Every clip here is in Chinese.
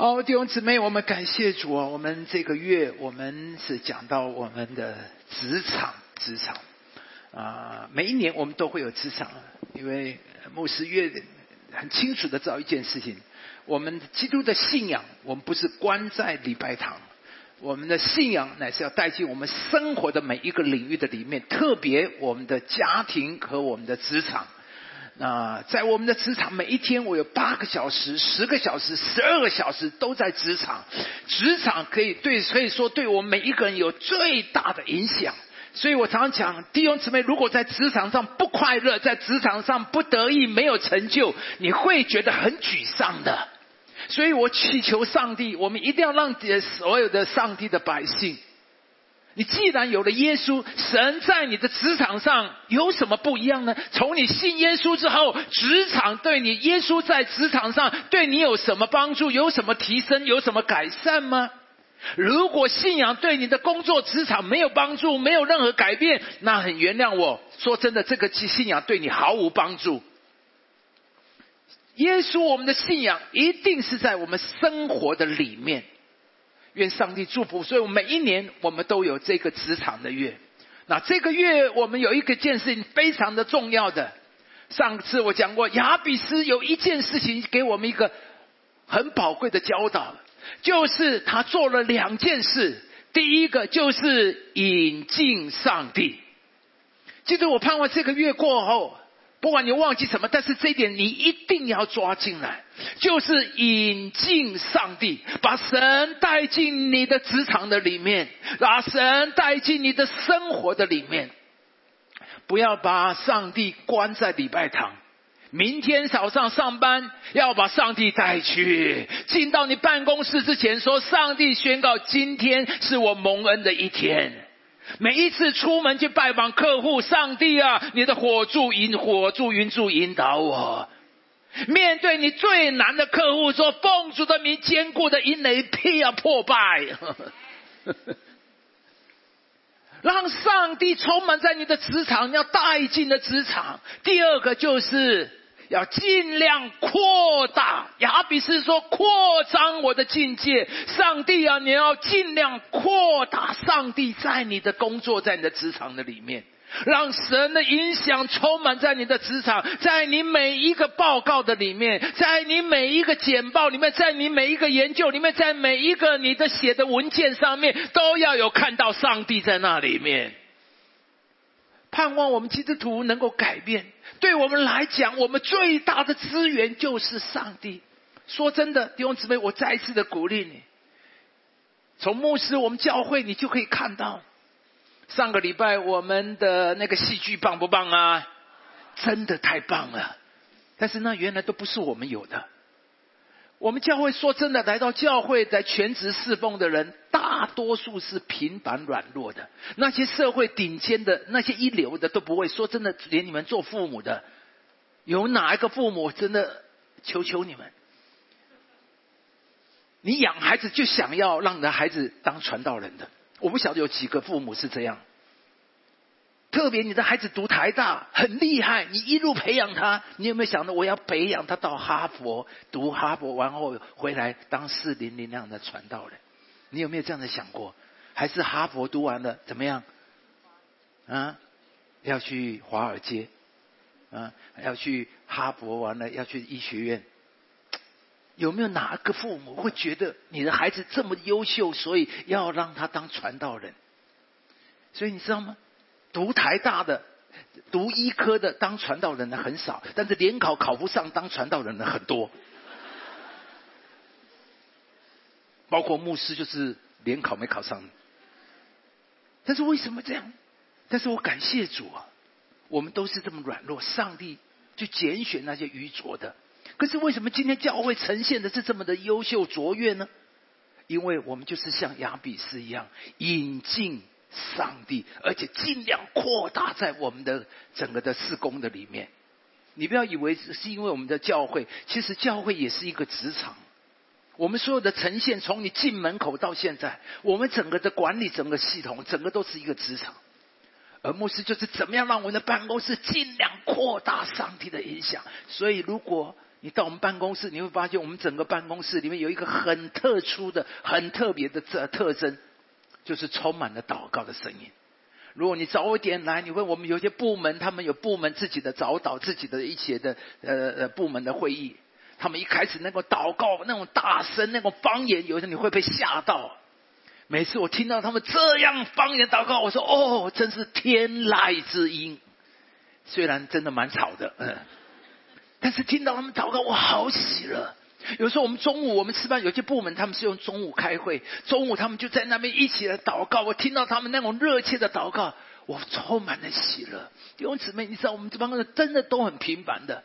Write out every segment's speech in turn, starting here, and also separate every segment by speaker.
Speaker 1: 好，弟兄姊妹，我们感谢主啊！我们这个月我们是讲到我们的职场，职场啊，每一年我们都会有职场，因为牧师越很清楚的知道一件事情：我们基督的信仰，我们不是关在礼拜堂，我们的信仰乃是要带进我们生活的每一个领域的里面，特别我们的家庭和我们的职场。啊在我们的职场，每一天我有八个小时、十个小时、十二个小时都在职场。职场可以对，可以说对我们每一个人有最大的影响。所以我常常讲，弟兄姊妹，如果在职场上不快乐，在职场上不得意、没有成就，你会觉得很沮丧的。所以我祈求上帝，我们一定要让所有的上帝的百姓。你既然有了耶稣，神在你的职场上有什么不一样呢？从你信耶稣之后，职场对你，耶稣在职场上对你有什么帮助？有什么提升？有什么改善吗？如果信仰对你的工作职场没有帮助，没有任何改变，那很原谅我说真的，这个信仰对你毫无帮助。耶稣，我们的信仰一定是在我们生活的里面。愿上帝祝福，所以我每一年我们都有这个职场的月。那这个月我们有一个件事情非常的重要的。上次我讲过，亚比斯有一件事情给我们一个很宝贵的教导，就是他做了两件事。第一个就是引进上帝。记得我盼望这个月过后。不管你忘记什么，但是这一点你一定要抓进来，就是引进上帝，把神带进你的职场的里面，把神带进你的生活的里面，不要把上帝关在礼拜堂。明天早上上班要把上帝带去，进到你办公室之前说：“上帝宣告，今天是我蒙恩的一天。”每一次出门去拜访客户，上帝啊，你的火柱引火柱云柱引导我。面对你最难的客户，说奉主的名坚固的引雷劈啊破败，让上帝充满在你的职场，你要带进的职场。第二个就是。要尽量扩大，亚比斯说扩张我的境界。上帝啊，你要尽量扩大上帝在你的工作，在你的职场的里面，让神的影响充满在你的职场，在你每一个报告的里面，在你每一个简报里面，在你每一个研究里面，在每一个你的写的文件上面，都要有看到上帝在那里面。盼望我们基督徒能够改变。对我们来讲，我们最大的资源就是上帝。说真的，弟兄姊妹，我再一次的鼓励你。从牧师，我们教会，你就可以看到，上个礼拜我们的那个戏剧棒不棒啊？真的太棒了。但是那原来都不是我们有的。我们教会说真的，来到教会在全职侍奉的人，大多数是平凡软弱的。那些社会顶尖的、那些一流的都不会说真的。连你们做父母的，有哪一个父母真的？求求你们，你养孩子就想要让你的孩子当传道人的。我不晓得有几个父母是这样。特别你的孩子读台大很厉害，你一路培养他，你有没有想到我要培养他到哈佛读哈佛，完后回来当四零零那样的传道人？你有没有这样的想过？还是哈佛读完了怎么样？啊，要去华尔街，啊，要去哈佛完了要去医学院？有没有哪个父母会觉得你的孩子这么优秀，所以要让他当传道人？所以你知道吗？读台大的、读医科的当传道人的很少，但是联考考不上当传道人的很多，包括牧师就是联考没考上。但是为什么这样？但是我感谢主啊，我们都是这么软弱，上帝就拣选那些愚拙的。可是为什么今天教会呈现的是这么的优秀卓越呢？因为我们就是像亚比斯一样引进。上帝，而且尽量扩大在我们的整个的事工的里面。你不要以为是因为我们的教会，其实教会也是一个职场。我们所有的呈现，从你进门口到现在，我们整个的管理、整个系统，整个都是一个职场。而牧师就是怎么样让我们的办公室尽量扩大上帝的影响。所以，如果你到我们办公室，你会发现我们整个办公室里面有一个很特殊的、很特别的特特征，就是充满了祷告的声音。如果你早一点来，你问我们有些部门，他们有部门自己的早祷、自己的一些的呃呃部门的会议，他们一开始那个祷告那种大声、那种方言，有时候你会被吓到。每次我听到他们这样方言祷告，我说：“哦，真是天籁之音。”虽然真的蛮吵的，嗯，但是听到他们祷告，我好喜乐。有时候我们中午我们吃饭，有些部门他们是用中午开会，中午他们就在那边一起来祷告。我听到他们那种热切的祷告，我充满了喜乐。弟兄姊妹，你知道我们这帮人真的都很平凡的，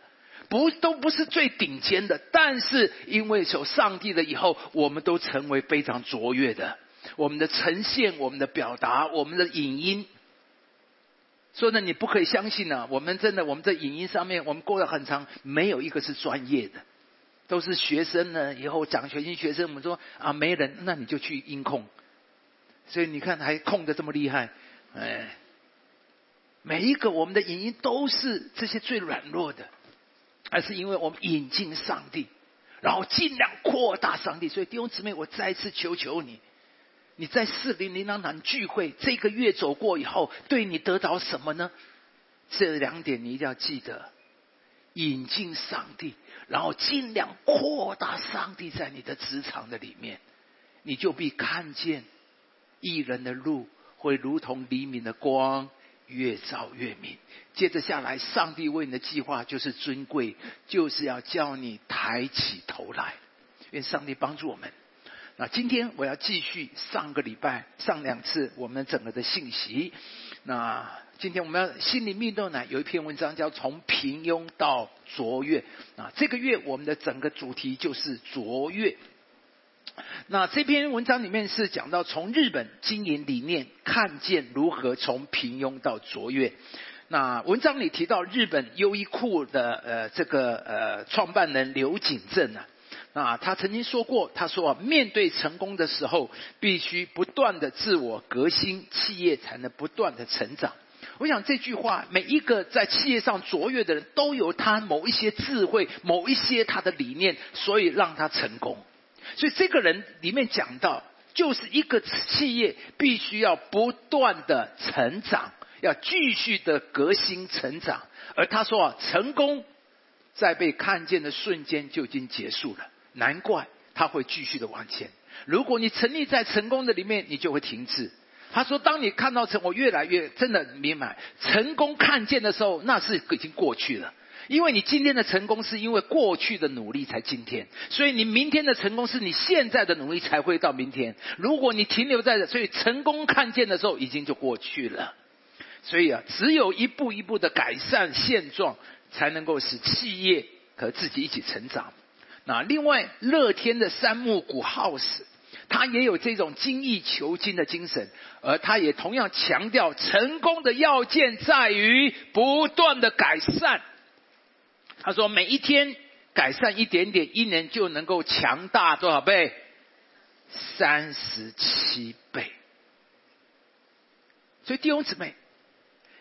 Speaker 1: 不都不是最顶尖的，但是因为有上帝了以后，我们都成为非常卓越的。我们的呈现，我们的表达，我们的影音，说呢，你不可以相信呢。我们真的，我们在影音上面，我们过了很长，没有一个是专业的，都是学生呢。以后奖学金学生，我们说啊，没人，那你就去音控。所以你看，还控的这么厉害，哎，每一个我们的影音都是这些最软弱的，而是因为我们引进上帝，然后尽量扩大上帝。所以弟兄姊妹，我再次求求你。你在四零零当堂聚会，这个月走过以后，对你得到什么呢？这两点你一定要记得：引进上帝，然后尽量扩大上帝在你的职场的里面，你就必看见一人的路会如同黎明的光，越照越明。接着下来，上帝为你的计划就是尊贵，就是要叫你抬起头来。愿上帝帮助我们。那今天我要继续上个礼拜上两次我们整个的信息。那今天我们要心灵密动呢，有一篇文章叫从平庸到卓越。啊，这个月我们的整个主题就是卓越。那这篇文章里面是讲到从日本经营理念看见如何从平庸到卓越。那文章里提到日本优衣库的呃这个呃创办人刘景正啊。啊，他曾经说过，他说啊，面对成功的时候，必须不断的自我革新，企业才能不断的成长。我想这句话，每一个在企业上卓越的人都有他某一些智慧，某一些他的理念，所以让他成功。所以这个人里面讲到，就是一个企业必须要不断的成长，要继续的革新成长。而他说啊，成功在被看见的瞬间就已经结束了。难怪他会继续的往前。如果你沉溺在成功的里面，你就会停滞。他说：“当你看到成，我越来越真的明白，成功看见的时候，那是已经过去了。因为你今天的成功是因为过去的努力才今天，所以你明天的成功是你现在的努力才会到明天。如果你停留在，所以成功看见的时候已经就过去了。所以啊，只有一步一步的改善现状，才能够使企业和自己一起成长。”那另外，乐天的山木谷 house，他也有这种精益求精的精神，而他也同样强调，成功的要件在于不断的改善。他说，每一天改善一点点，一年就能够强大多少倍？三十七倍。所以弟兄姊妹，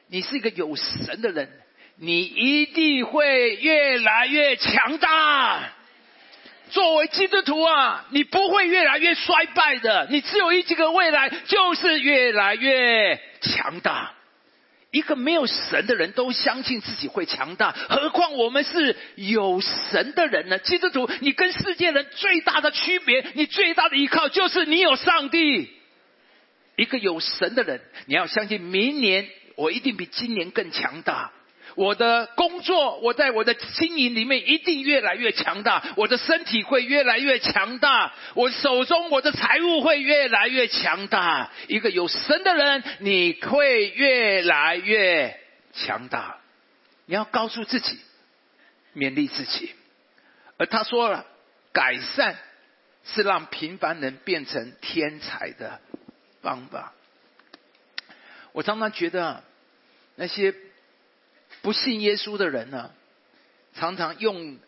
Speaker 1: 你是一个有神的人，你一定会越来越强大。作为基督徒啊，你不会越来越衰败的，你只有一个未来，就是越来越强大。一个没有神的人都相信自己会强大，何况我们是有神的人呢？基督徒，你跟世界人最大的区别，你最大的依靠就是你有上帝。一个有神的人，你要相信明年我一定比今年更强大。我的工作，我在我的经营里面一定越来越强大，我的身体会越来越强大，我手中我的财务会越来越强大。一个有神的人，你会越来越强大。你要告诉自己，勉励自己。而他说了，改善是让平凡人变成天才的方法。我常常觉得那些。不信耶稣的人呢，常常用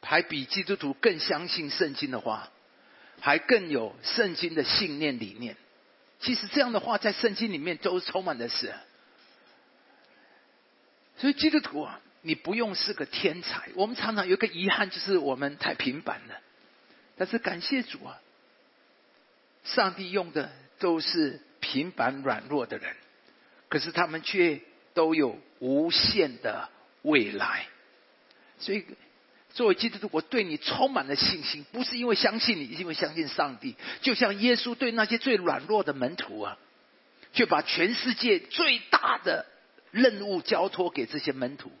Speaker 1: 还比基督徒更相信圣经的话，还更有圣经的信念理念。其实这样的话，在圣经里面都充满的是。所以基督徒啊，你不用是个天才。我们常常有个遗憾，就是我们太平凡了。但是感谢主啊，上帝用的都是平凡软弱的人，可是他们却都有无限的未来。所以，作为基督徒，我对你充满了信心，不是因为相信你，因为相信上帝。就像耶稣对那些最软弱的门徒啊，却把全世界最大的任务交托给这些门徒。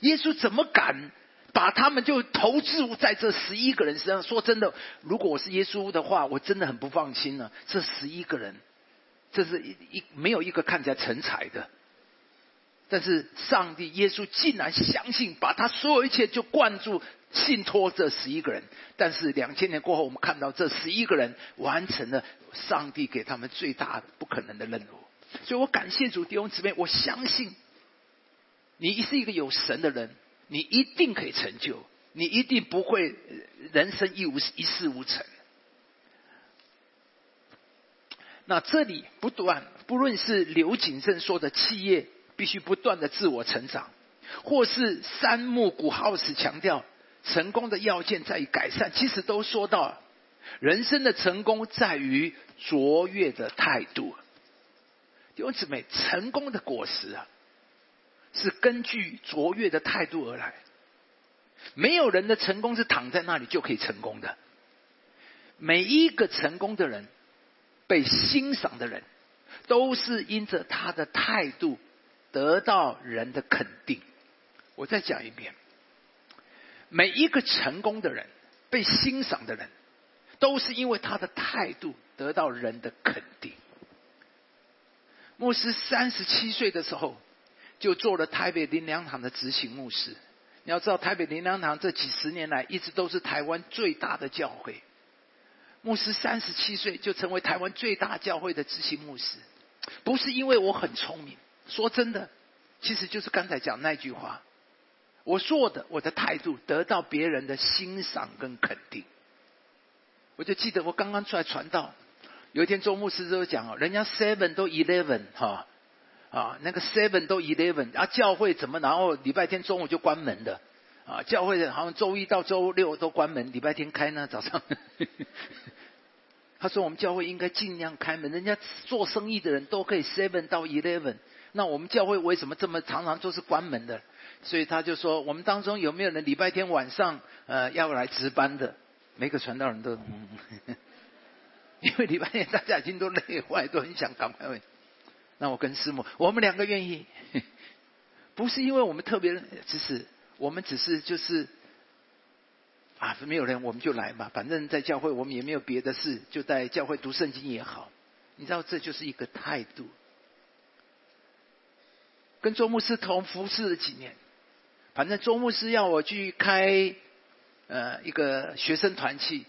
Speaker 1: 耶稣怎么敢把他们就投掷在这十一个人身上？说真的，如果我是耶稣的话，我真的很不放心呢。这十一个人，这是一一没有一个看起来成才的。但是上帝耶稣竟然相信，把他所有一切就灌注信托这十一个人。但是两千年过后，我们看到这十一个人完成了上帝给他们最大的不可能的任务。所以我感谢主弟兄姊妹，我相信。你是一个有神的人，你一定可以成就，你一定不会人生一无一事无成。那这里不断，不论是刘景正说的企业必须不断的自我成长，或是三木古浩斯强调成功的要件在于改善，其实都说到人生的成功在于卓越的态度。弟兄姊妹，成功的果实啊！是根据卓越的态度而来。没有人的成功是躺在那里就可以成功的。每一个成功的人，被欣赏的人，都是因着他的态度得到人的肯定。我再讲一遍，每一个成功的人，被欣赏的人，都是因为他的态度得到人的肯定。牧师三十七岁的时候。就做了台北林良堂的执行牧师。你要知道，台北林良堂这几十年来一直都是台湾最大的教会。牧师三十七岁就成为台湾最大教会的执行牧师，不是因为我很聪明。说真的，其实就是刚才讲那句话，我做的我的态度得到别人的欣赏跟肯定。我就记得我刚刚出来传道，有一天周牧师就讲哦，人家 seven 都 eleven 哈。啊，那个 seven 都 eleven 啊，教会怎么然后礼拜天中午就关门的？啊，教会好像周一到周六都关门，礼拜天开呢？早上，他说我们教会应该尽量开门，人家做生意的人都可以 seven 到 eleven，那我们教会为什么这么常常都是关门的？所以他就说，我们当中有没有人礼拜天晚上呃要来值班的？每个传道人都，嗯因为礼拜天大家已经都累坏，都很想赶快回。那我跟师母，我们两个愿意，不是因为我们特别，只是我们只是就是啊，没有人我们就来嘛，反正在教会我们也没有别的事，就在教会读圣经也好，你知道这就是一个态度。跟周牧师同服侍了几年，反正周牧师要我去开呃一个学生团契，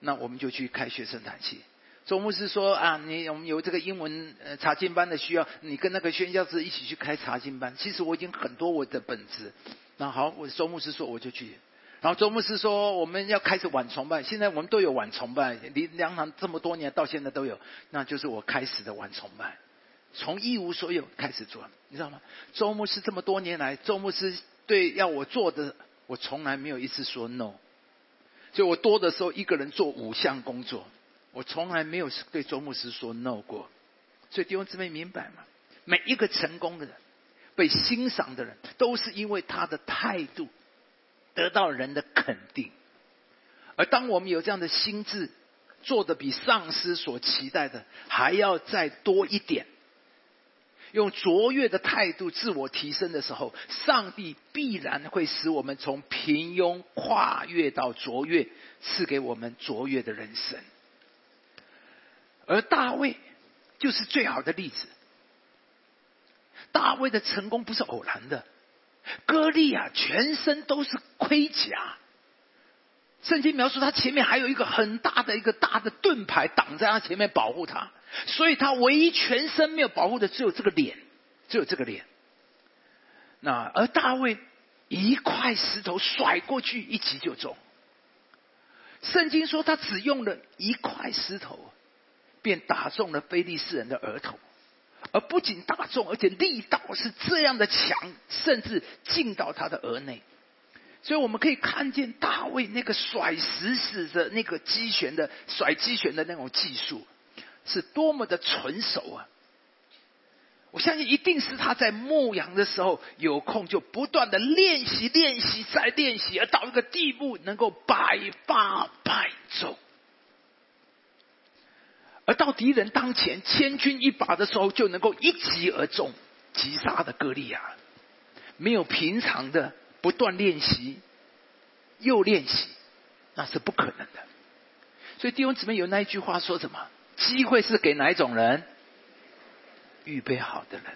Speaker 1: 那我们就去开学生团契。周牧师说：“啊，你我们有这个英文呃查经班的需要，你跟那个宣教师一起去开查经班。其实我已经很多我的本子。那好，我周牧师说我就去。然后周牧师说我们要开始晚崇拜，现在我们都有晚崇拜，离梁堂这么多年到现在都有，那就是我开始的晚崇拜，从一无所有开始做，你知道吗？周牧师这么多年来，周牧师对要我做的，我从来没有一次说 no。就我多的时候，一个人做五项工作。”我从来没有对周牧师说 no 过，所以弟兄姊妹明白吗？每一个成功的人、被欣赏的人，都是因为他的态度得到人的肯定。而当我们有这样的心智，做的比上司所期待的还要再多一点，用卓越的态度自我提升的时候，上帝必然会使我们从平庸跨越到卓越，赐给我们卓越的人生。而大卫就是最好的例子。大卫的成功不是偶然的，歌利亚全身都是盔甲，圣经描述他前面还有一个很大的一个大的盾牌挡在他前面保护他，所以他唯一全身没有保护的只有这个脸，只有这个脸。那而大卫一块石头甩过去，一击就中。圣经说他只用了一块石头。便打中了非利士人的额头，而不仅打中，而且力道是这样的强，甚至进到他的额内。所以我们可以看见大卫那个甩石子的那个击旋的甩击旋的那种技术，是多么的纯熟啊！我相信一定是他在牧羊的时候有空就不断的练习、练习再练习，而到一个地步能够百发百中。而到敌人当前千钧一发的时候，就能够一击而中，击杀的歌利亚。没有平常的不断练习，又练习，那是不可能的。所以弟兄姊妹有那一句话说什么？机会是给哪一种人？预备好的人。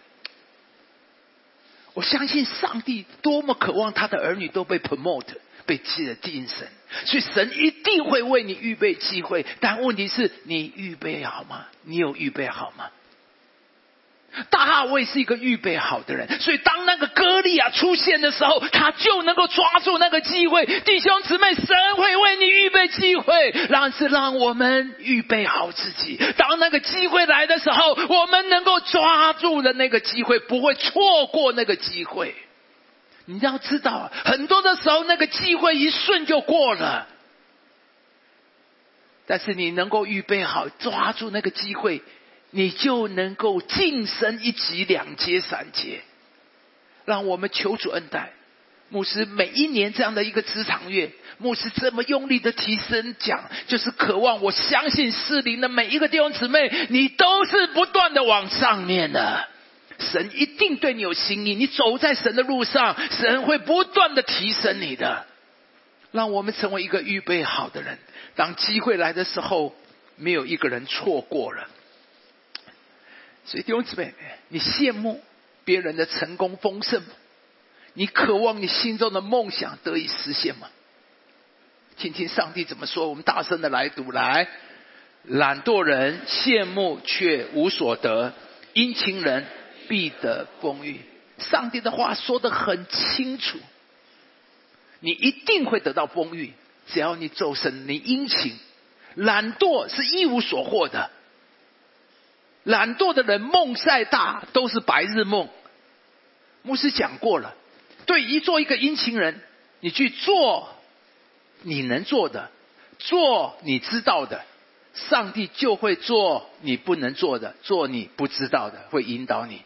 Speaker 1: 我相信上帝多么渴望他的儿女都被 promote。被记了精神，所以神一定会为你预备机会。但问题是你预备好吗？你有预备好吗？大卫是一个预备好的人，所以当那个歌利亚出现的时候，他就能够抓住那个机会。弟兄姊妹，神会为你预备机会，让是让我们预备好自己。当那个机会来的时候，我们能够抓住的那个机会，不会错过那个机会。你要知道，很多的时候那个机会一瞬就过了，但是你能够预备好抓住那个机会，你就能够晋升一级、两阶、三阶。让我们求主恩待牧师，每一年这样的一个职场月，牧师这么用力的提升讲，就是渴望我相信适龄的每一个弟兄姊妹，你都是不断的往上面的。神一定对你有心意，你走在神的路上，神会不断的提升你的，让我们成为一个预备好的人。当机会来的时候，没有一个人错过了。所以弟兄姊妹，你羡慕别人的成功丰盛吗？你渴望你心中的梦想得以实现吗？听听上帝怎么说，我们大声的来读：来，懒惰人羡慕却无所得，殷勤人。必得丰裕。上帝的话说的很清楚，你一定会得到丰裕，只要你走神，你殷勤。懒惰是一无所获的。懒惰的人梦再大都是白日梦。牧师讲过了，对于做一个殷勤人，你去做你能做的，做你知道的，上帝就会做你不能做的，做你不知道的，会引导你。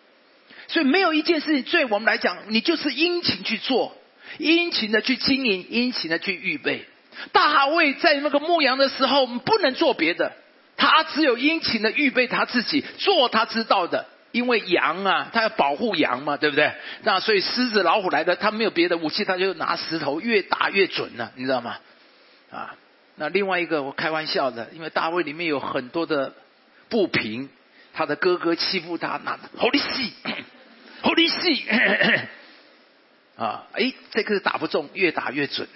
Speaker 1: 所以没有一件事情对我们来讲，你就是殷勤去做，殷勤的去经营，殷勤的去预备。大卫在那个牧羊的时候，我们不能做别的，他只有殷勤的预备他自己，做他知道的。因为羊啊，他要保护羊嘛，对不对？那所以狮子、老虎来的，他没有别的武器，他就拿石头，越打越准了，你知道吗？啊，那另外一个我开玩笑的，因为大卫里面有很多的不平，他的哥哥欺负他，那好利息。好利息啊！哎，这个打不中，越打越准。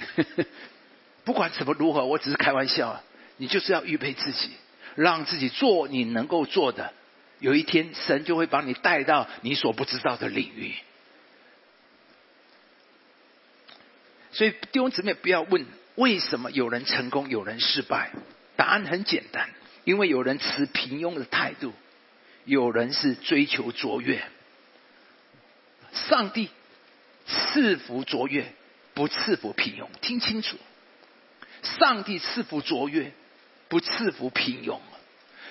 Speaker 1: 不管怎么如何，我只是开玩笑。你就是要预备自己，让自己做你能够做的。有一天，神就会把你带到你所不知道的领域。所以弟兄姊妹，不要问为什么有人成功，有人失败。答案很简单，因为有人持平庸的态度，有人是追求卓越。上帝赐福卓越，不赐福平庸。听清楚，上帝赐福卓越，不赐福平庸。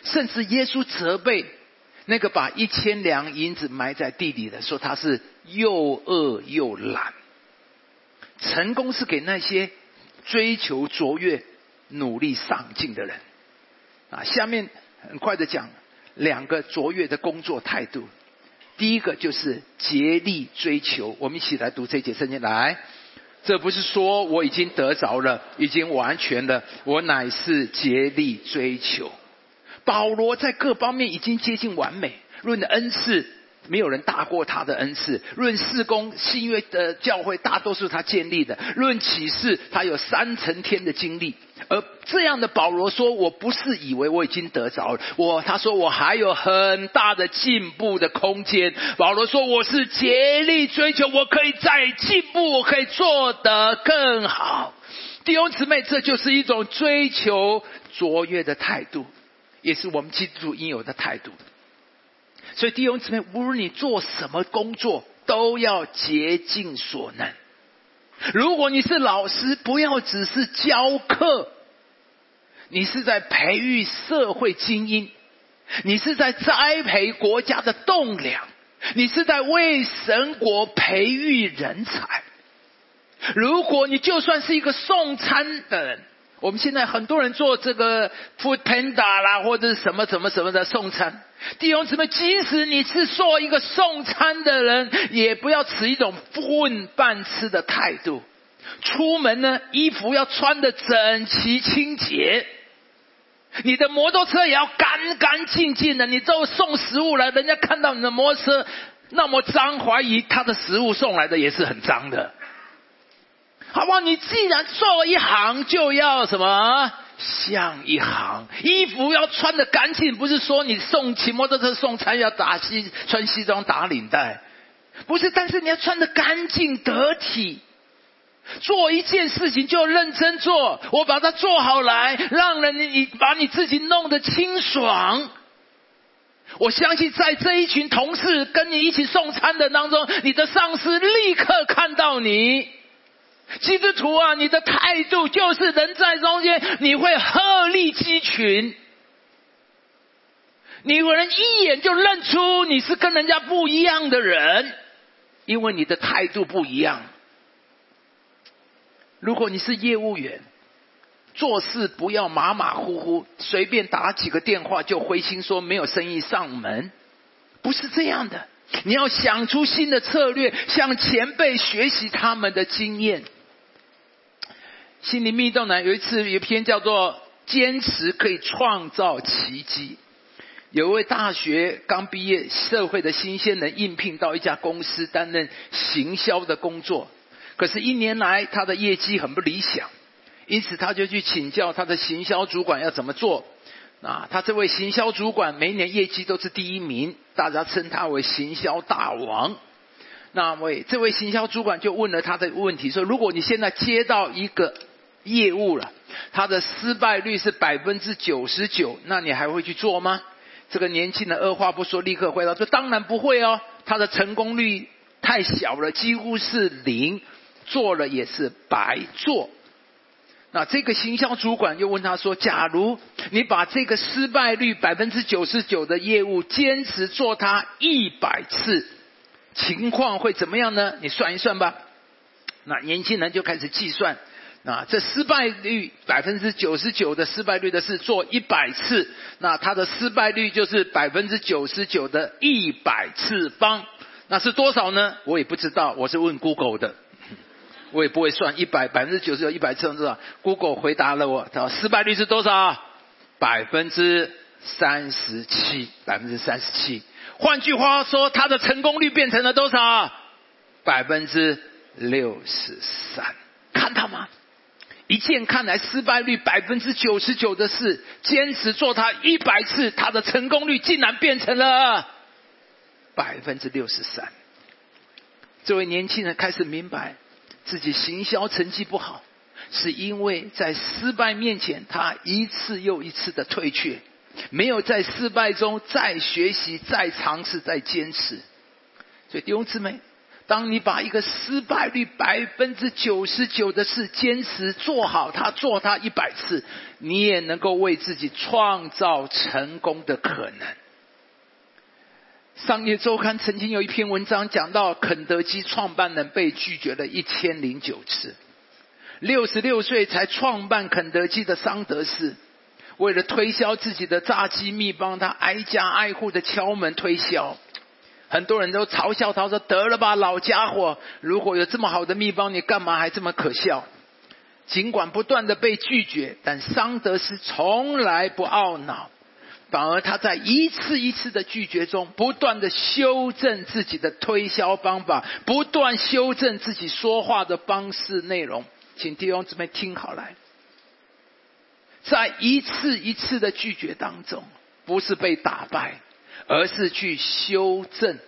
Speaker 1: 甚至耶稣责备那个把一千两银子埋在地里的，说他是又饿又懒。成功是给那些追求卓越、努力上进的人。啊，下面很快的讲两个卓越的工作态度。第一个就是竭力追求，我们一起来读这节圣经。来，这不是说我已经得着了，已经完全了，我乃是竭力追求。保罗在各方面已经接近完美，论恩赐。没有人大过他的恩赐。论事工，新约的教会大多数他建立的。论启示，他有三层天的经历。而这样的保罗说：“我不是以为我已经得着了，我他说我还有很大的进步的空间。”保罗说：“我是竭力追求，我可以再进步，我可以做得更好。”弟兄姊妹，这就是一种追求卓越的态度，也是我们基督徒应有的态度。所以弟兄姊妹，无论你做什么工作，都要竭尽所能。如果你是老师，不要只是教课，你是在培育社会精英，你是在栽培国家的栋梁，你是在为神国培育人才。如果你就算是一个送餐的人，我们现在很多人做这个 food panda 啦，或者是什么什么什么的送餐。弟兄姊妹，即使你是做一个送餐的人，也不要持一种混半吃的态度。出门呢，衣服要穿的整齐清洁，你的摩托车也要干干净净的。你都送食物来，人家看到你的摩托车那么脏，怀疑他的食物送来的也是很脏的。好不好？你既然做了一行，就要什么？像一行衣服要穿的干净，不是说你送骑摩托车送餐要打西穿西装打领带，不是，但是你要穿的干净得体。做一件事情就认真做，我把它做好来，让人你把你自己弄得清爽。我相信在这一群同事跟你一起送餐的当中，你的上司立刻看到你。基督徒啊，你的态度就是人在中间，你会鹤立鸡群，你有人一眼就认出你是跟人家不一样的人，因为你的态度不一样。如果你是业务员，做事不要马马虎虎，随便打几个电话就灰心说没有生意上门，不是这样的。你要想出新的策略，向前辈学习他们的经验。心灵密道呢？有一次有一篇叫做《坚持可以创造奇迹》，有一位大学刚毕业、社会的新鲜人应聘到一家公司担任行销的工作，可是，一年来他的业绩很不理想，因此他就去请教他的行销主管要怎么做。啊，他这位行销主管每年业绩都是第一名，大家称他为行销大王。那位这位行销主管就问了他的问题说：如果你现在接到一个业务了，他的失败率是百分之九十九，那你还会去做吗？这个年轻人二话不说，立刻回答说：“当然不会哦，他的成功率太小了，几乎是零，做了也是白做。”那这个行销主管又问他说：“假如你把这个失败率百分之九十九的业务坚持做它一百次，情况会怎么样呢？你算一算吧。”那年轻人就开始计算。啊，这失败率百分之九十九的失败率的是做一百次，那它的失败率就是百分之九十九的一百次方，那是多少呢？我也不知道，我是问 Google 的，我也不会算一百百分之九十九一百次，知道？Google 回答了我，他说失败率是多少？百分之三十七，百分之三十七。换句话说，它的成功率变成了多少？百分之六十三，看到吗？一件看来失败率百分之九十九的事，坚持做它一百次，它的成功率竟然变成了百分之六十三。这位年轻人开始明白，自己行销成绩不好，是因为在失败面前，他一次又一次的退却，没有在失败中再学习、再尝试、再坚持。所以弟兄姊妹。当你把一个失败率百分之九十九的事坚持做好，它做它一百次，你也能够为自己创造成功的可能。商业周刊曾经有一篇文章讲到，肯德基创办人被拒绝了一千零九次。六十六岁才创办肯德基的桑德斯，为了推销自己的炸鸡秘方，他挨家挨户的敲门推销。很多人都嘲笑他说：“得了吧，老家伙！如果有这么好的秘方，你干嘛还这么可笑？”尽管不断的被拒绝，但桑德斯从来不懊恼，反而他在一次一次的拒绝中，不断的修正自己的推销方法，不断修正自己说话的方式内容。请弟兄姊妹听好来，在一次一次的拒绝当中，不是被打败。而是去修正，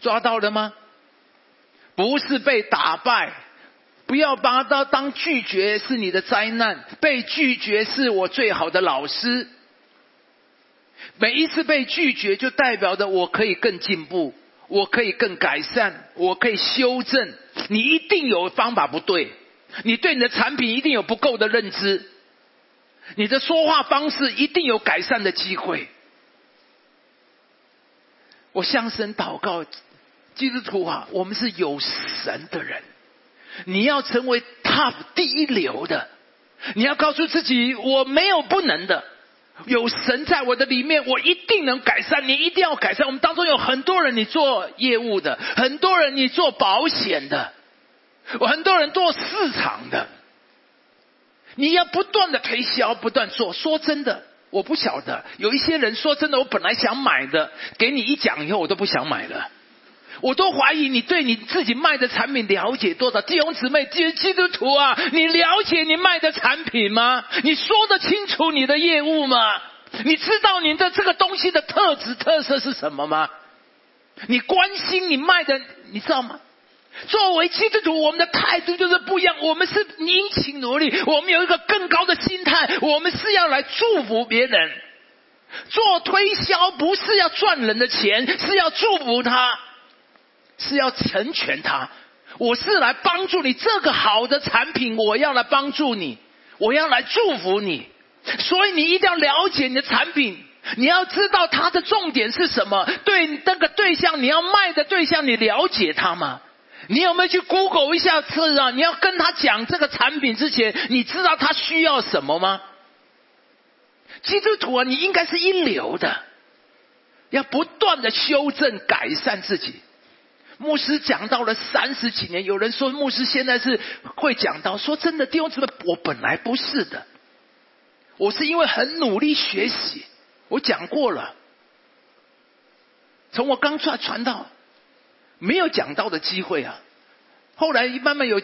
Speaker 1: 抓到了吗？不是被打败，不要把它当拒绝是你的灾难，被拒绝是我最好的老师。每一次被拒绝，就代表着我可以更进步，我可以更改善，我可以修正。你一定有方法不对，你对你的产品一定有不够的认知，你的说话方式一定有改善的机会。我向神祷告，基督徒啊，我们是有神的人，你要成为 top 第一流的，你要告诉自己，我没有不能的。有神在我的里面，我一定能改善。你一定要改善。我们当中有很多人，你做业务的，很多人你做保险的，我很多人做市场的。你要不断的推销，不断做。说真的，我不晓得有一些人说真的，我本来想买的，给你一讲以后，我都不想买了。我都怀疑你对你自己卖的产品了解多少？弟兄姊妹，基基督徒啊，你了解你卖的产品吗？你说得清楚你的业务吗？你知道你的这个东西的特质特色是什么吗？你关心你卖的，你知道吗？作为基督徒，我们的态度就是不一样。我们是殷勤努力，我们有一个更高的心态，我们是要来祝福别人。做推销不是要赚人的钱，是要祝福他。是要成全他，我是来帮助你这个好的产品，我要来帮助你，我要来祝福你，所以你一定要了解你的产品，你要知道它的重点是什么。对那个对象，你要卖的对象，你了解他吗？你有没有去 Google 一下次啊？你要跟他讲这个产品之前，你知道他需要什么吗？基督徒啊，你应该是一流的，要不断的修正改善自己。牧师讲到了三十几年，有人说牧师现在是会讲到。说真的，弟兄姊妹，我本来不是的，我是因为很努力学习。我讲过了，从我刚出来传道，没有讲到的机会啊。后来慢慢有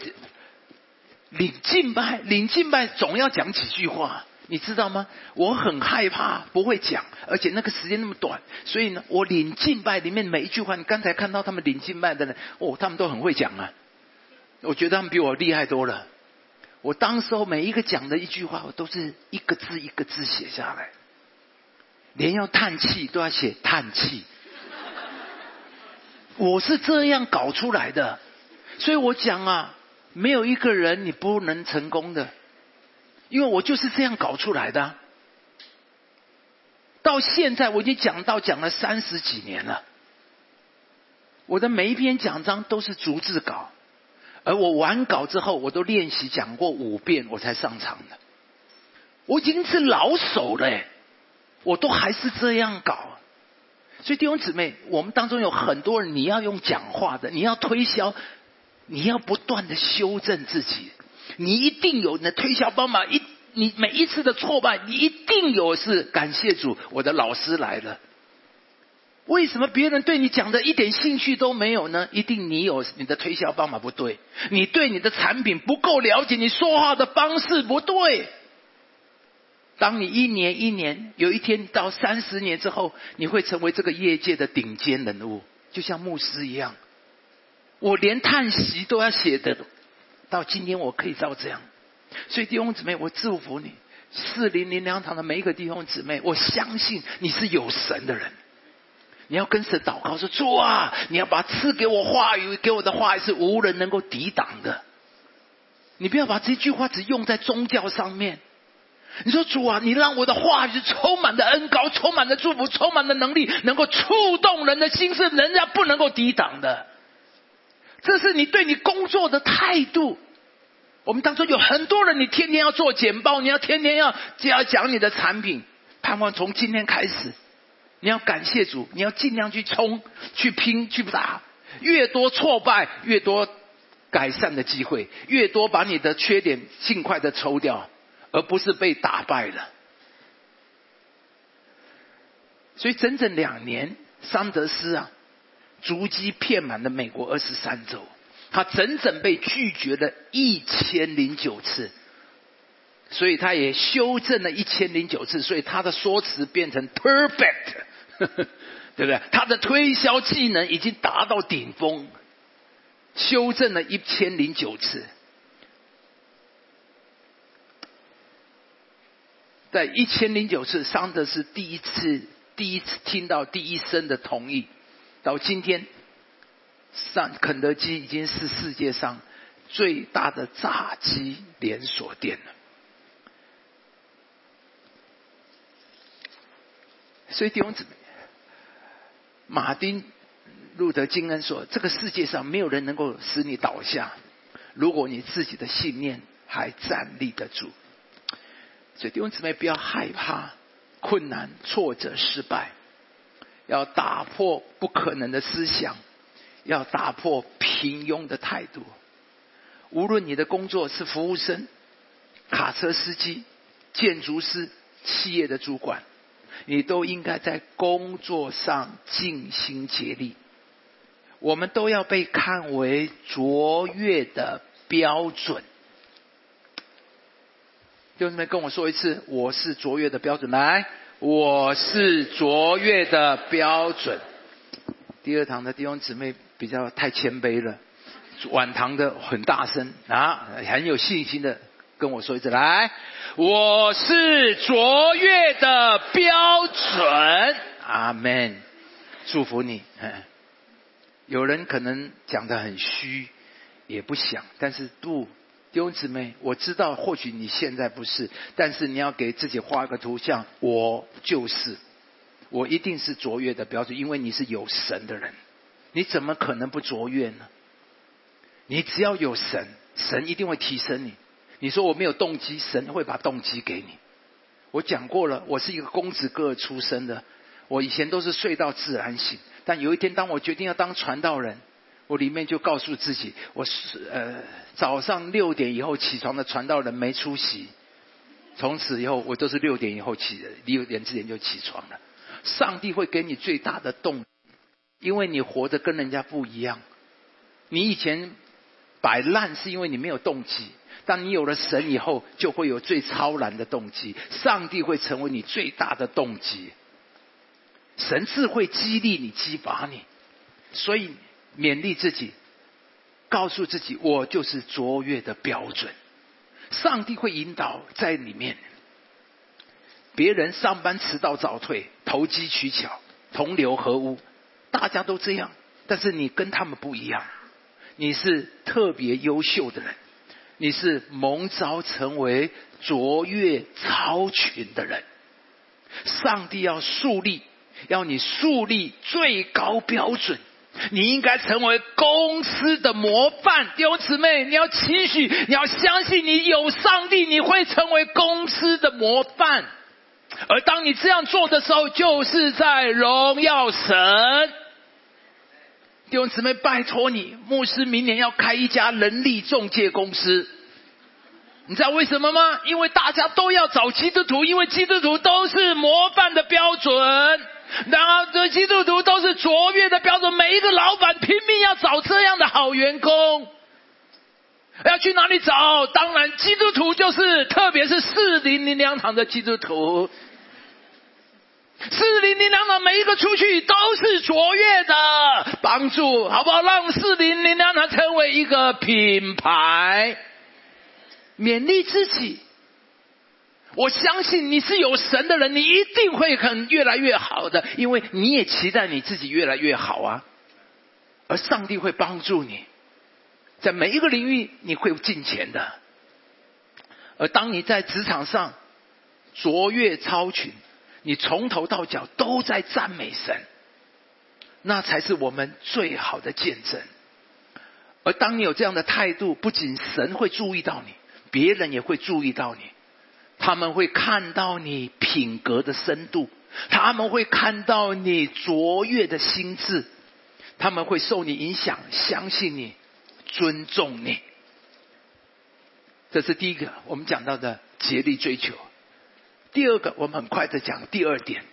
Speaker 1: 领敬拜，领敬拜总要讲几句话。你知道吗？我很害怕不会讲，而且那个时间那么短，所以呢，我领敬拜里面每一句话，你刚才看到他们领敬拜的人，哦，他们都很会讲啊。我觉得他们比我厉害多了。我当时候每一个讲的一句话，我都是一个字一个字写下来，连要叹气都要写叹气。我是这样搞出来的，所以我讲啊，没有一个人你不能成功的。因为我就是这样搞出来的，到现在我已经讲到讲了三十几年了。我的每一篇讲章都是逐字稿，而我完稿之后，我都练习讲过五遍，我才上场的。我已经是老手了，我都还是这样搞。所以弟兄姊妹，我们当中有很多人，你要用讲话的，你要推销，你要不断的修正自己。你一定有你的推销方法，一你每一次的挫败，你一定有是感谢主，我的老师来了。为什么别人对你讲的一点兴趣都没有呢？一定你有你的推销方法不对，你对你的产品不够了解，你说话的方式不对。当你一年一年，有一天到三十年之后，你会成为这个业界的顶尖人物，就像牧师一样。我连叹息都要写的。到今天我可以照这样，所以弟兄姊妹，我祝福你四零零两堂的每一个弟兄姊妹，我相信你是有神的人，你要跟神祷告说主啊，你要把赐给我话语，给我的话语是无人能够抵挡的。你不要把这句话只用在宗教上面。你说主啊，你让我的话语充满的恩高，充满的祝福，充满的能力，能够触动人的心，是人家不能够抵挡的。这是你对你工作的态度。我们当中有很多人，你天天要做简报，你要天天要就要讲你的产品。盼望从今天开始，你要感谢主，你要尽量去冲、去拼、去打。越多挫败，越多改善的机会；越多把你的缺点尽快的抽掉，而不是被打败了。所以整整两年，桑德斯啊。足迹遍满了美国二十三州，他整整被拒绝了一千零九次，所以他也修正了一千零九次，所以他的说辞变成 perfect，对不对？他的推销技能已经达到顶峰，修正了一千零九次，在一千零九次，桑德斯第一次第一次听到第一声的同意，到今天，上肯德基已经是世界上最大的炸鸡连锁店了。所以弟兄姊妹，马丁路德金恩说：“这个世界上没有人能够使你倒下，如果你自己的信念还站立得住。”所以弟兄姊妹，不要害怕困难、挫折、失败，要打破不可能的思想，要打破平庸的态度。无论你的工作是服务生、卡车司机、建筑师、企业的主管。你都应该在工作上尽心竭力。我们都要被看为卓越的标准。弟兄姊妹，跟我说一次，我是卓越的标准。来，我是卓越的标准。第二堂的弟兄姊妹比较太谦卑了，晚堂的很大声啊，很有信心的跟我说一次，来。我是卓越的标准，阿门。祝福你。有人可能讲的很虚，也不想，但是不，弟兄姊妹，我知道或许你现在不是，但是你要给自己画个图像，我就是，我一定是卓越的标准，因为你是有神的人，你怎么可能不卓越呢？你只要有神，神一定会提升你。你说我没有动机，神会把动机给你。我讲过了，我是一个公子哥出身的，我以前都是睡到自然醒。但有一天，当我决定要当传道人，我里面就告诉自己，我是呃早上六点以后起床的传道人没出息。从此以后，我都是六点以后起的，六点之前就起床了。上帝会给你最大的动，因为你活得跟人家不一样。你以前摆烂是因为你没有动机。当你有了神以后，就会有最超然的动机。上帝会成为你最大的动机。神智会激励你、激发你，所以勉励自己，告诉自己：我就是卓越的标准。上帝会引导在里面。别人上班迟到早退、投机取巧、同流合污，大家都这样，但是你跟他们不一样，你是特别优秀的人。你是蒙召成为卓越超群的人，上帝要树立，要你树立最高标准。你应该成为公司的模范，弟兄姊妹，你要期许，你要相信，你有上帝，你会成为公司的模范。而当你这样做的时候，就是在荣耀神。弟兄姊妹，拜托你，牧师明年要开一家人力中介公司。你知道为什么吗？因为大家都要找基督徒，因为基督徒都是模范的标准，然后这基督徒都是卓越的标准。每一个老板拼命要找这样的好员工，要去哪里找？当然，基督徒就是，特别是四零零两场的基督徒。四零零两场每一个出去都是卓越的帮助，好不好？让四零零两场成为一个品牌。勉励自己，我相信你是有神的人，你一定会很越来越好的，因为你也期待你自己越来越好啊。而上帝会帮助你，在每一个领域你会进钱的。而当你在职场上卓越超群，你从头到脚都在赞美神，那才是我们最好的见证。而当你有这样的态度，不仅神会注意到你。别人也会注意到你，他们会看到你品格的深度，他们会看到你卓越的心智，他们会受你影响，相信你，尊重你。这是第一个，我们讲到的竭力追求。第二个，我们很快的讲第二点，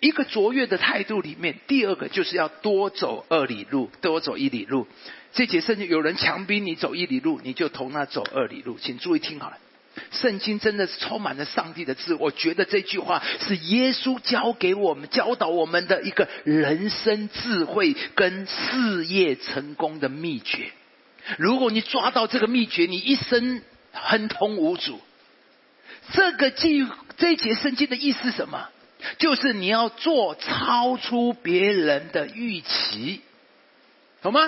Speaker 1: 一个卓越的态度里面，第二个就是要多走二里路，多走一里路。这节圣经有人强逼你走一里路，你就同他走二里路。请注意听好了，圣经真的是充满了上帝的字。我觉得这句话是耶稣教给我们、教导我们的一个人生智慧跟事业成功的秘诀。如果你抓到这个秘诀，你一生亨通无阻。这个记这节圣经的意思是什么？就是你要做超出别人的预期，懂吗？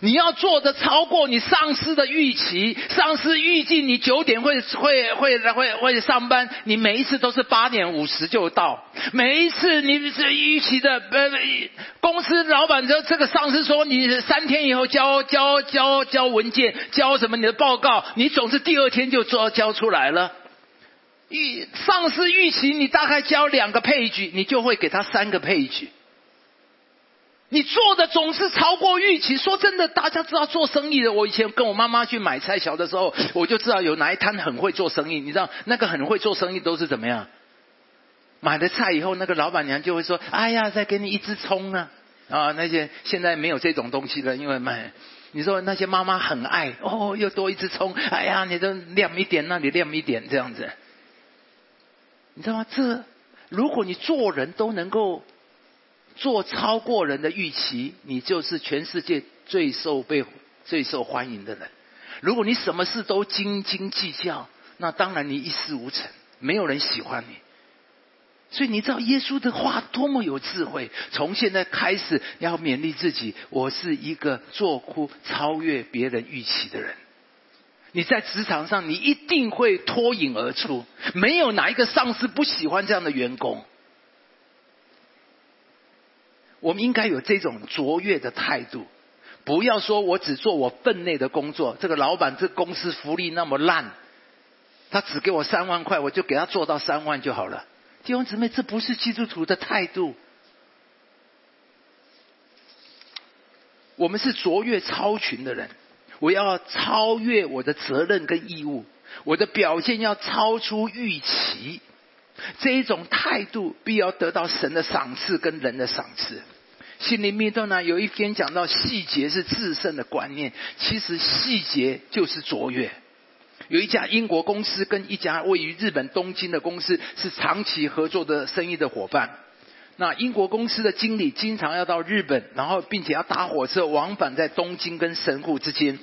Speaker 1: 你要做的超过你上司的预期，上司预计你九点会会会会会上班，你每一次都是八点五十就到，每一次你是预期的呃公司老板这这个上司说你三天以后交交交交文件交什么你的报告，你总是第二天就做交出来了。预上司预期你大概交两个配局，你就会给他三个配局。你做的总是超过预期。说真的，大家知道做生意的。我以前跟我妈妈去买菜小的时候，我就知道有哪一摊很会做生意。你知道那个很会做生意都是怎么样？买了菜以后，那个老板娘就会说：“哎呀，再给你一只葱啊！”啊，那些现在没有这种东西了，因为买。你说那些妈妈很爱哦，又多一只葱。哎呀，你都亮一点，那里亮一点，这样子。你知道吗？这如果你做人都能够。做超过人的预期，你就是全世界最受被最受欢迎的人。如果你什么事都斤斤计较，那当然你一事无成，没有人喜欢你。所以你知道耶稣的话多么有智慧。从现在开始要勉励自己，我是一个做哭超越别人预期的人。你在职场上，你一定会脱颖而出。没有哪一个上司不喜欢这样的员工。我们应该有这种卓越的态度，不要说我只做我分内的工作。这个老板这公司福利那么烂，他只给我三万块，我就给他做到三万就好了。弟兄姊妹，这不是基督徒的态度。我们是卓越超群的人，我要超越我的责任跟义务，我的表现要超出预期。这一种态度必要得到神的赏赐跟人的赏赐。心灵密顿呢，有一篇讲到细节是制胜的观念，其实细节就是卓越。有一家英国公司跟一家位于日本东京的公司是长期合作的生意的伙伴。那英国公司的经理经常要到日本，然后并且要搭火车往返在东京跟神户之间。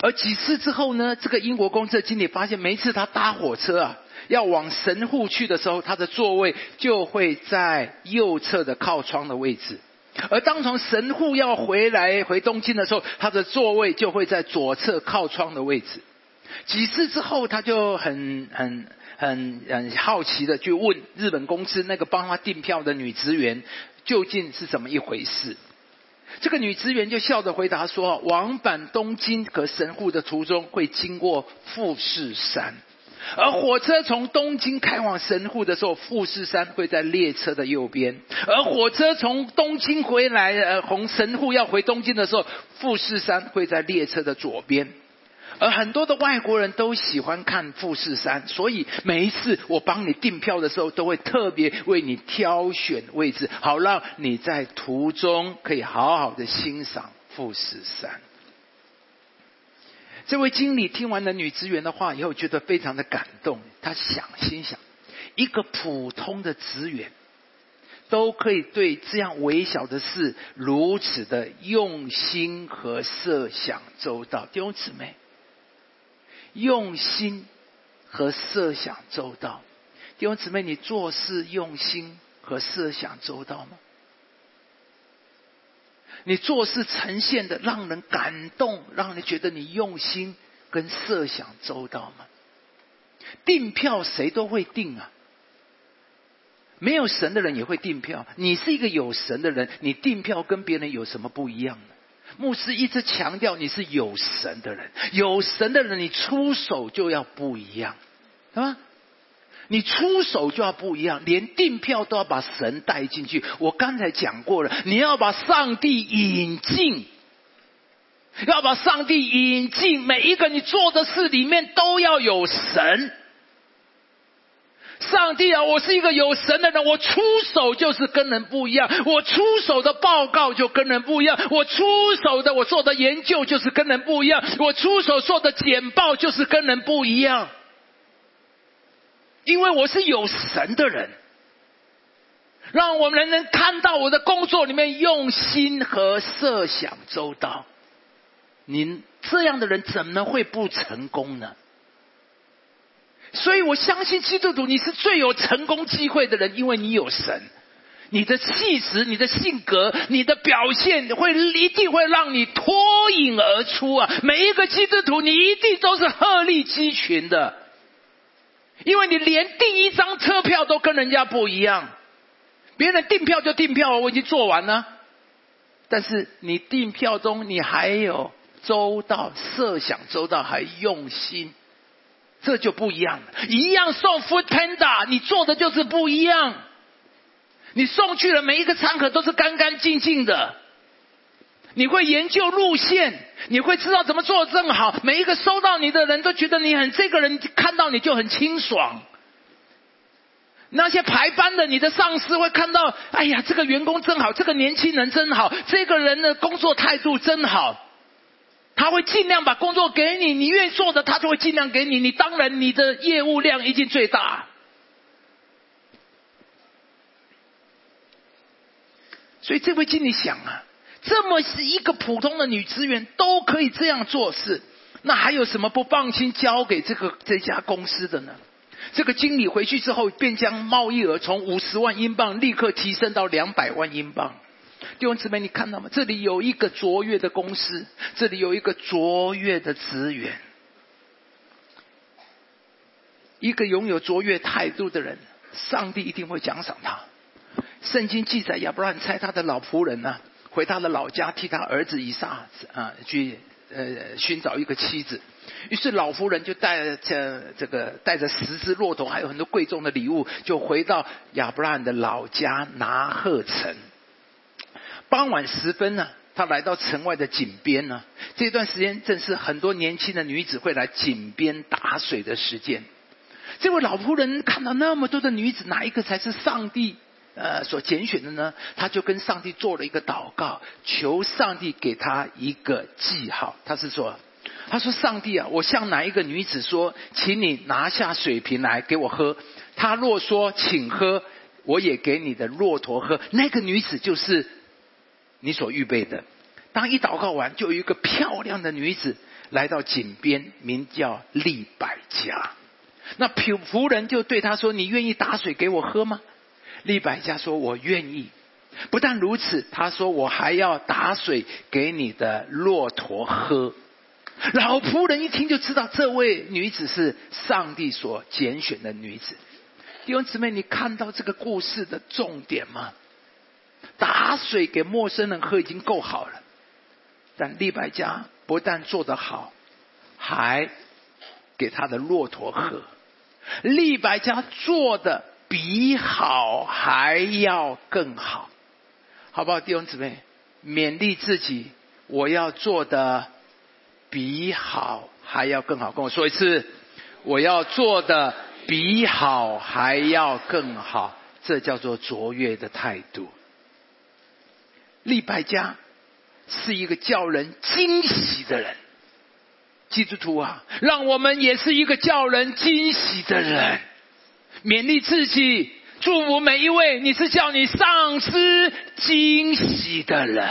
Speaker 1: 而几次之后呢，这个英国公司的经理发现，每一次他搭火车啊。要往神户去的时候，他的座位就会在右侧的靠窗的位置；而当从神户要回来回东京的时候，他的座位就会在左侧靠窗的位置。几次之后，他就很很很很好奇的去问日本公司那个帮他订票的女职员，究竟是怎么一回事？这个女职员就笑着回答说：“往返东京和神户的途中会经过富士山。”而火车从东京开往神户的时候，富士山会在列车的右边；而火车从东京回来，呃，从神户要回东京的时候，富士山会在列车的左边。而很多的外国人都喜欢看富士山，所以每一次我帮你订票的时候，都会特别为你挑选位置，好让你在途中可以好好的欣赏富士山。这位经理听完了女职员的话以后，觉得非常的感动。他想，心想，一个普通的职员，都可以对这样微小的事如此的用心和设想周到。弟兄姊妹，用心和设想周到。弟兄姊妹，你做事用心和设想周到吗？你做事呈现的让人感动，让人觉得你用心跟设想周到吗？订票谁都会订啊，没有神的人也会订票。你是一个有神的人，你订票跟别人有什么不一样呢？牧师一直强调你是有神的人，有神的人你出手就要不一样，是吧？你出手就要不一样，连订票都要把神带进去。我刚才讲过了，你要把上帝引进，要把上帝引进每一个你做的事里面都要有神。上帝啊，我是一个有神的人，我出手就是跟人不一样，我出手的报告就跟人不一样，我出手的我做的研究就是跟人不一样，我出手做的简报就是跟人不一样。因为我是有神的人，让我们人能看到我的工作里面用心和设想周到。您这样的人怎么会不成功呢？所以我相信基督徒你是最有成功机会的人，因为你有神。你的气质、你的性格、你的表现，会一定会让你脱颖而出啊！每一个基督徒，你一定都是鹤立鸡群的，因为你连订一张车票都跟人家不一样。别人订票就订票，我已经做完了，但是你订票中你还有周到、设想周到，还用心，这就不一样了。一样送 Food Panda，你做的就是不一样。你送去了每一个餐盒都是干干净净的，你会研究路线，你会知道怎么做更好。每一个收到你的人都觉得你很，这个人看到你就很清爽。那些排班的，你的上司会看到，哎呀，这个员工真好，这个年轻人真好，这个人的工作态度真好，他会尽量把工作给你，你愿意做的，他就会尽量给你。你当然你的业务量一定最大。所以这位经理想啊，这么是一个普通的女职员都可以这样做事，那还有什么不放心交给这个这家公司的呢？这个经理回去之后，便将贸易额从五十万英镑立刻提升到两百万英镑。弟兄姊妹，你看到吗？这里有一个卓越的公司，这里有一个卓越的职员，一个拥有卓越态度的人，上帝一定会奖赏他。圣经记载，亚伯拉罕猜他的老仆人呢，回他的老家替他儿子以撒啊去呃寻找一个妻子。于是老夫人就带着这个带着十只骆驼，还有很多贵重的礼物，就回到亚伯拉罕的老家拿鹤城。傍晚时分呢，他来到城外的井边呢。这段时间正是很多年轻的女子会来井边打水的时间。这位老仆人看到那么多的女子，哪一个才是上帝？呃，所拣选的呢，他就跟上帝做了一个祷告，求上帝给他一个记号。他是说，他说：“上帝啊，我向哪一个女子说，请你拿下水瓶来给我喝？他若说请喝，我也给你的骆驼喝。那个女子就是你所预备的。当一祷告完，就有一个漂亮的女子来到井边，名叫利百加。那仆仆人就对他说：你愿意打水给我喝吗？”利百加说：“我愿意。”不但如此，他说：“我还要打水给你的骆驼喝。”老仆人一听就知道，这位女子是上帝所拣选的女子。弟兄姊妹，你看到这个故事的重点吗？打水给陌生人喝已经够好了，但利百加不但做得好，还给他的骆驼喝。利百加做的。比好还要更好，好不好，弟兄姊妹？勉励自己，我要做的比好还要更好。跟我说一次，我要做的比好还要更好，这叫做卓越的态度。利百家是一个叫人惊喜的人，基督徒啊，让我们也是一个叫人惊喜的人。勉励自己，祝福每一位。你是叫你丧失惊喜的人。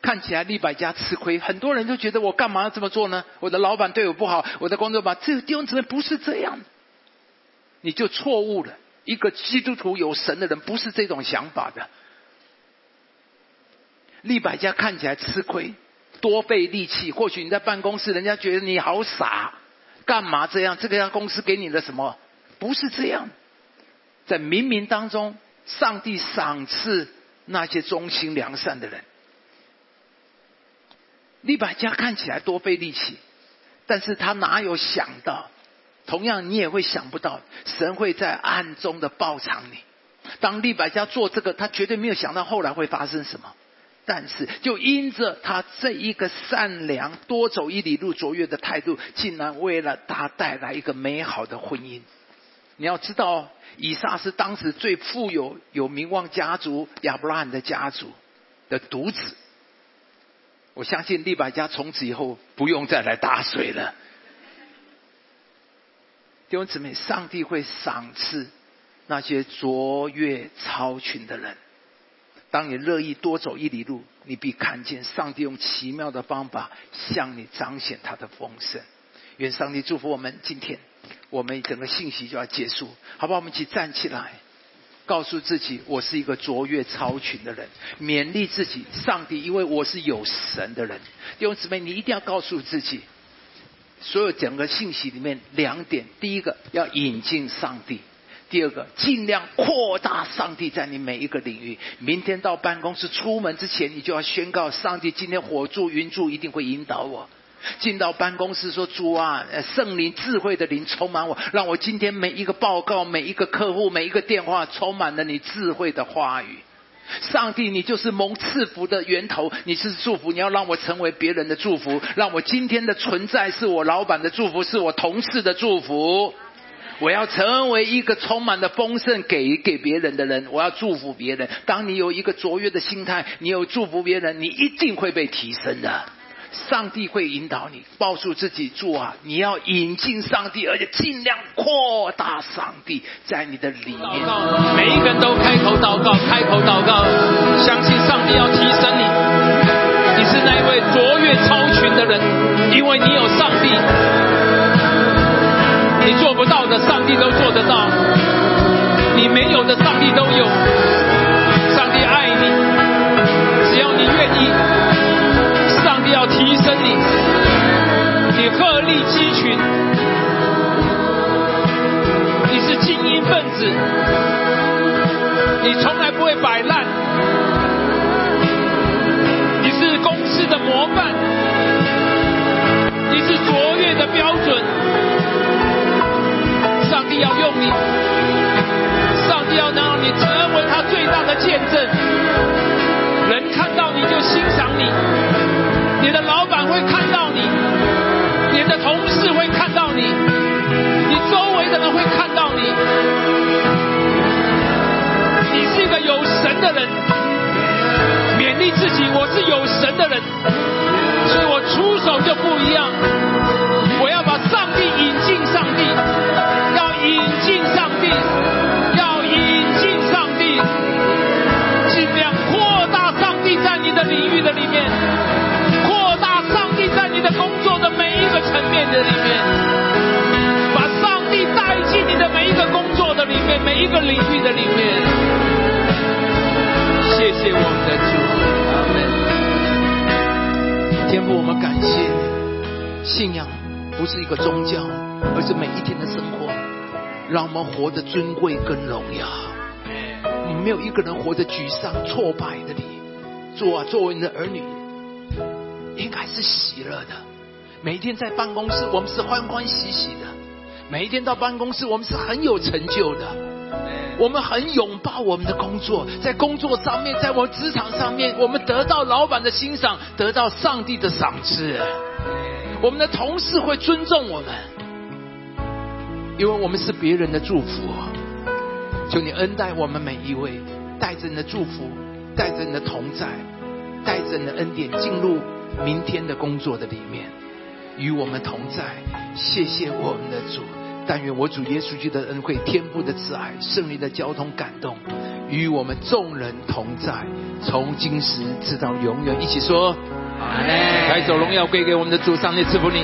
Speaker 1: 看起来利百家吃亏，很多人都觉得我干嘛要这么做呢？我的老板对我不好，我的工作吧，这个弟兄姊妹不是这样，你就错误了。一个基督徒有神的人不是这种想法的。利百家看起来吃亏，多费力气。或许你在办公室，人家觉得你好傻。干嘛这样？这个家公司给你的什么？不是这样，在冥冥当中，上帝赏赐那些忠心良善的人。利百家看起来多费力气，但是他哪有想到？同样，你也会想不到，神会在暗中的报偿你。当利百家做这个，他绝对没有想到后来会发生什么。但是，就因着他这一个善良、多走一里路、卓越的态度，竟然为了他带来一个美好的婚姻。你要知道，以撒是当时最富有、有名望家族亚伯拉罕的家族的独子。我相信利百加从此以后不用再来打水了。弟兄姊妹，上帝会赏赐那些卓越超群的人。当你乐意多走一里路，你必看见上帝用奇妙的方法向你彰显他的丰盛。愿上帝祝福我们。今天我们整个信息就要结束，好不好？我们一起站起来，告诉自己，我是一个卓越超群的人，勉励自己。上帝，因为我是有神的人。弟兄姊妹，你一定要告诉自己，所有整个信息里面两点：第一个，要引进上帝。第二个，尽量扩大上帝在你每一个领域。明天到办公室出门之前，你就要宣告：上帝今天火柱云柱一定会引导我。进到办公室说：主啊，圣灵智慧的灵充满我，让我今天每一个报告、每一个客户、每一个电话，充满了你智慧的话语。上帝，你就是蒙赐福的源头，你是祝福，你要让我成为别人的祝福，让我今天的存在是我老板的祝福，是我同事的祝福。我要成为一个充满了丰盛给给别人的人，我要祝福别人。当你有一个卓越的心态，你有祝福别人，你一定会被提升的。上帝会引导你，告诉自己做啊！你要引进上帝，而且尽量扩大上帝在你的里面。
Speaker 2: 每一个人都开口祷告，开口祷告，相信上帝要提升你。你是那一位卓越超群的人，因为你有上帝。你做不到的，上帝都做得到；你没有的，上帝都有。上帝爱你，只要你愿意，上帝要提升你。你鹤立鸡群，你是精英分子，你从来不会摆烂，你是公司的模范，你是卓越的标准。要用你，上帝要让你成为他最大的见证。人看到你就欣赏你，你的老板会看到你，你的同事会看到你，你周围的人会看到你。你是一个有神的人，勉励自己，我是有神的人，所以我出手就
Speaker 1: 活得尊贵跟荣耀。没有一个人活得沮丧、挫败的。你，做啊，作为你的儿女，应该是喜乐的。每一天在办公室，我们是欢欢喜喜的；每一天到办公室，我们是很有成就的。我们很拥抱我们的工作，在工作上面，在我们职场上面，我们得到老板的欣赏，得到上帝的赏赐。我们的同事会尊重我们。因为我们是别人的祝福，求你恩待我们每一位，带着你的祝福，带着你的同在，带着你的恩典进入明天的工作的里面，与我们同在。谢谢我们的主，但愿我主耶稣基督的恩惠、天父的慈爱、圣灵的交通感动，与我们众人同在，从今时直到永远。一起说，
Speaker 2: 阿门。抬手荣耀归给我们的主，上帝赐福你。